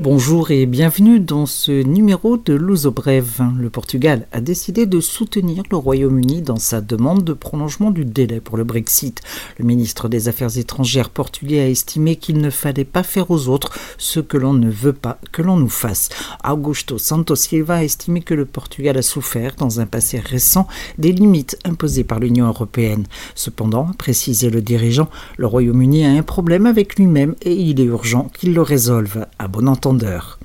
Bonjour et bienvenue dans ce numéro de Luso Brève. Le Portugal a décidé de soutenir le Royaume-Uni dans sa demande de prolongement du délai pour le Brexit. Le ministre des Affaires étrangères portugais a estimé qu'il ne fallait pas faire aux autres ce que l'on ne veut pas que l'on nous fasse. Augusto Santos Silva a estimé que le Portugal a souffert dans un passé récent des limites imposées par l'Union européenne. Cependant, précisait le dirigeant, le Royaume-Uni a un problème avec lui-même et il est urgent qu'il le résolve. À bon entendeur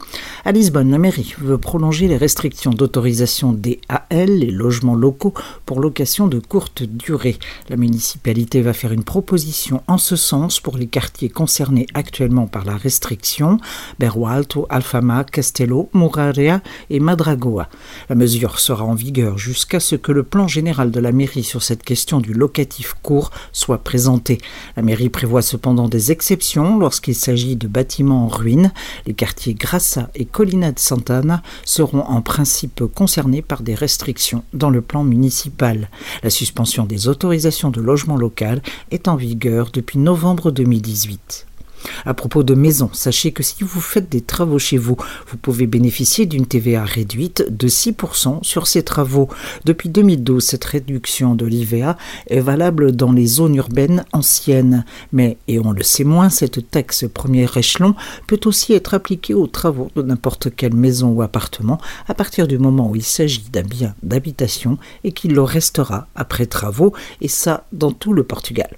à Lisbonne, la mairie veut prolonger les restrictions d'autorisation des AL, les logements locaux, pour location de courte durée. La municipalité va faire une proposition en ce sens pour les quartiers concernés actuellement par la restriction, Berwalto, Alfama, Castello, Muraria et Madragoa. La mesure sera en vigueur jusqu'à ce que le plan général de la mairie sur cette question du locatif court soit présenté. La mairie prévoit cependant des exceptions lorsqu'il s'agit de bâtiments en ruine. Les quartiers Grassa et Colina de Santana seront en principe concernés par des restrictions dans le plan municipal. La suspension des autorisations de logement local est en vigueur depuis novembre 2018. À propos de maisons, sachez que si vous faites des travaux chez vous, vous pouvez bénéficier d'une TVA réduite de 6% sur ces travaux. Depuis 2012, cette réduction de l'IVA est valable dans les zones urbaines anciennes. Mais, et on le sait moins, cette taxe premier échelon peut aussi être appliquée aux travaux de n'importe quelle maison ou appartement à partir du moment où il s'agit d'un bien d'habitation et qu'il le restera après travaux, et ça dans tout le Portugal.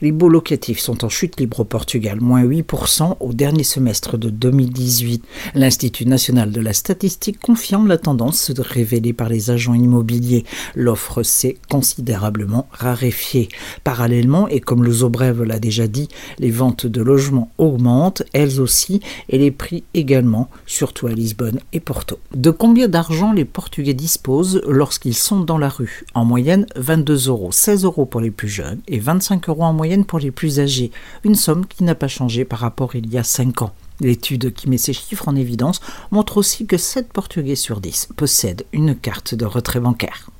Les baux locatifs sont en chute libre au Portugal, moins 8% au dernier semestre de 2018. L'Institut national de la statistique confirme la tendance révélée par les agents immobiliers. L'offre s'est considérablement raréfiée. Parallèlement, et comme le Zobrève l'a déjà dit, les ventes de logements augmentent, elles aussi, et les prix également, surtout à Lisbonne et Porto. De combien d'argent les Portugais disposent lorsqu'ils sont dans la rue? En moyenne, 22 euros, 16 euros pour les plus jeunes et 25 euros en moyenne pour les plus âgés, une somme qui n'a pas changé par rapport il y a 5 ans. L'étude qui met ces chiffres en évidence montre aussi que 7 Portugais sur 10 possèdent une carte de retrait bancaire.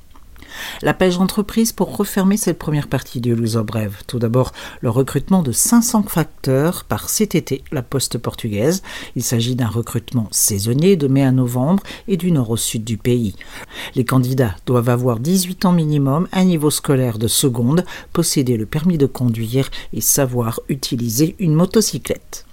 La pêche entreprise pour refermer cette première partie du Luso Brève. Tout d'abord, le recrutement de 500 facteurs par CTT, la poste portugaise. Il s'agit d'un recrutement saisonnier de mai à novembre et du nord au sud du pays. Les candidats doivent avoir 18 ans minimum, un niveau scolaire de seconde, posséder le permis de conduire et savoir utiliser une motocyclette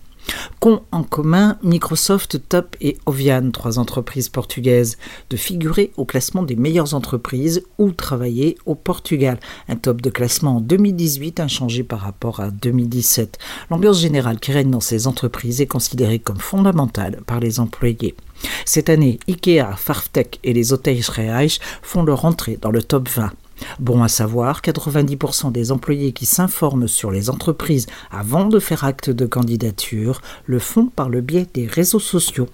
qu'ont en commun Microsoft, Top et Ovian, trois entreprises portugaises, de figurer au classement des meilleures entreprises ou travailler au Portugal. Un top de classement en 2018 inchangé par rapport à 2017. L'ambiance générale qui règne dans ces entreprises est considérée comme fondamentale par les employés. Cette année, IKEA, Farftech et les hôtels Reich font leur entrée dans le top 20. Bon à savoir, 90% des employés qui s'informent sur les entreprises avant de faire acte de candidature le font par le biais des réseaux sociaux.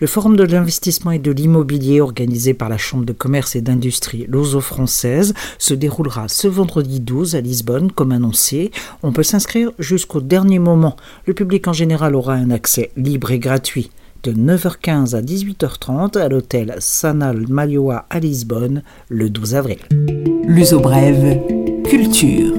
Le Forum de l'investissement et de l'immobilier organisé par la Chambre de commerce et d'industrie Lozo française se déroulera ce vendredi 12 à Lisbonne comme annoncé. On peut s'inscrire jusqu'au dernier moment. Le public en général aura un accès libre et gratuit de 9h15 à 18h30 à l'hôtel Sanal Malioa à Lisbonne le 12 avril. L'uso brève, culture.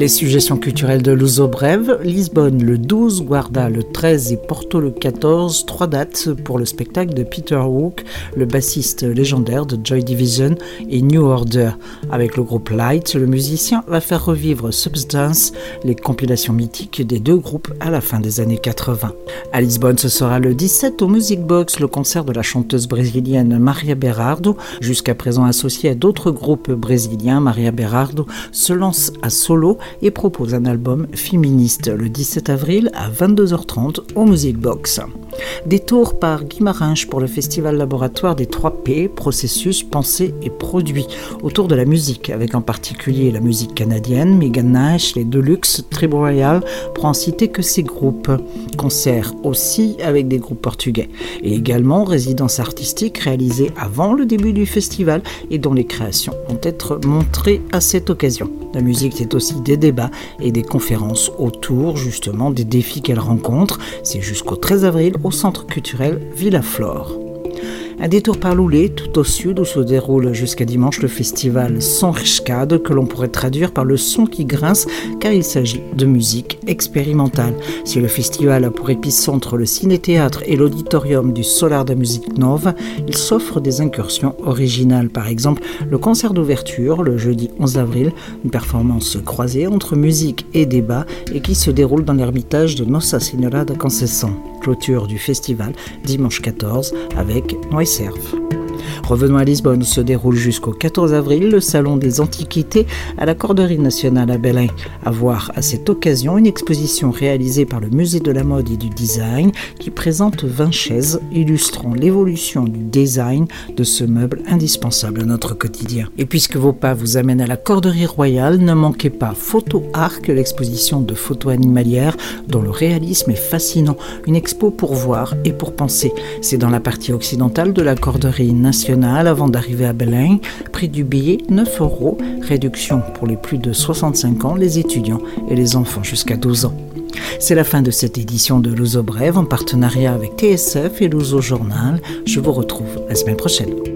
Les suggestions culturelles de Luso Brève, Lisbonne le 12, Guarda le 13 et Porto le 14, trois dates pour le spectacle de Peter Hook, le bassiste légendaire de Joy Division et New Order. Avec le groupe Light, le musicien va faire revivre Substance, les compilations mythiques des deux groupes à la fin des années 80. À Lisbonne, ce sera le 17 au Music Box, le concert de la chanteuse brésilienne Maria Berardo, jusqu'à présent associée à d'autres groupes brésiliens. Maria Berardo se lance à solo et propose un album féministe le 17 avril à 22h30 au Music Box. Détour par Guimarães pour le festival laboratoire des 3 P, processus, pensée et produit, autour de la musique, avec en particulier la musique canadienne, Megan Nash, les Deluxe, Tribe Royal, pour en citer que ces groupes. Concerts aussi avec des groupes portugais, et également résidences artistiques réalisées avant le début du festival et dont les créations vont être montrées à cette occasion. La musique, c'est aussi des débats et des conférences autour justement des défis qu'elle rencontre. C'est jusqu'au 13 avril au Centre culturel Villa Flore. Un détour par Loulé, tout au sud où se déroule jusqu'à dimanche le festival Sonrichkade que l'on pourrait traduire par le son qui grince car il s'agit de musique expérimentale. Si le festival a pour épicentre le ciné-théâtre et l'auditorium du Solar de Musique Nova, il s'offre des incursions originales. Par exemple, le concert d'ouverture le jeudi 11 avril, une performance croisée entre musique et débat et qui se déroule dans l'ermitage de Nossa Senhora de Conceição. Clôture du festival dimanche 14 avec Noiserve. Revenons à Lisbonne, se déroule jusqu'au 14 avril le Salon des Antiquités à la Corderie nationale à Belém. À voir à cette occasion une exposition réalisée par le Musée de la mode et du design qui présente 20 chaises illustrant l'évolution du design de ce meuble indispensable à notre quotidien. Et puisque vos pas vous amènent à la Corderie royale, ne manquez pas Photo Arc, l'exposition de photos animalières dont le réalisme est fascinant. Une expo pour voir et pour penser. C'est dans la partie occidentale de la Corderie nationale avant d'arriver à Belém. Prix du billet 9 euros. Réduction pour les plus de 65 ans, les étudiants et les enfants jusqu'à 12 ans. C'est la fin de cette édition de Luso Brève en partenariat avec TSF et Luso Journal. Je vous retrouve la semaine prochaine.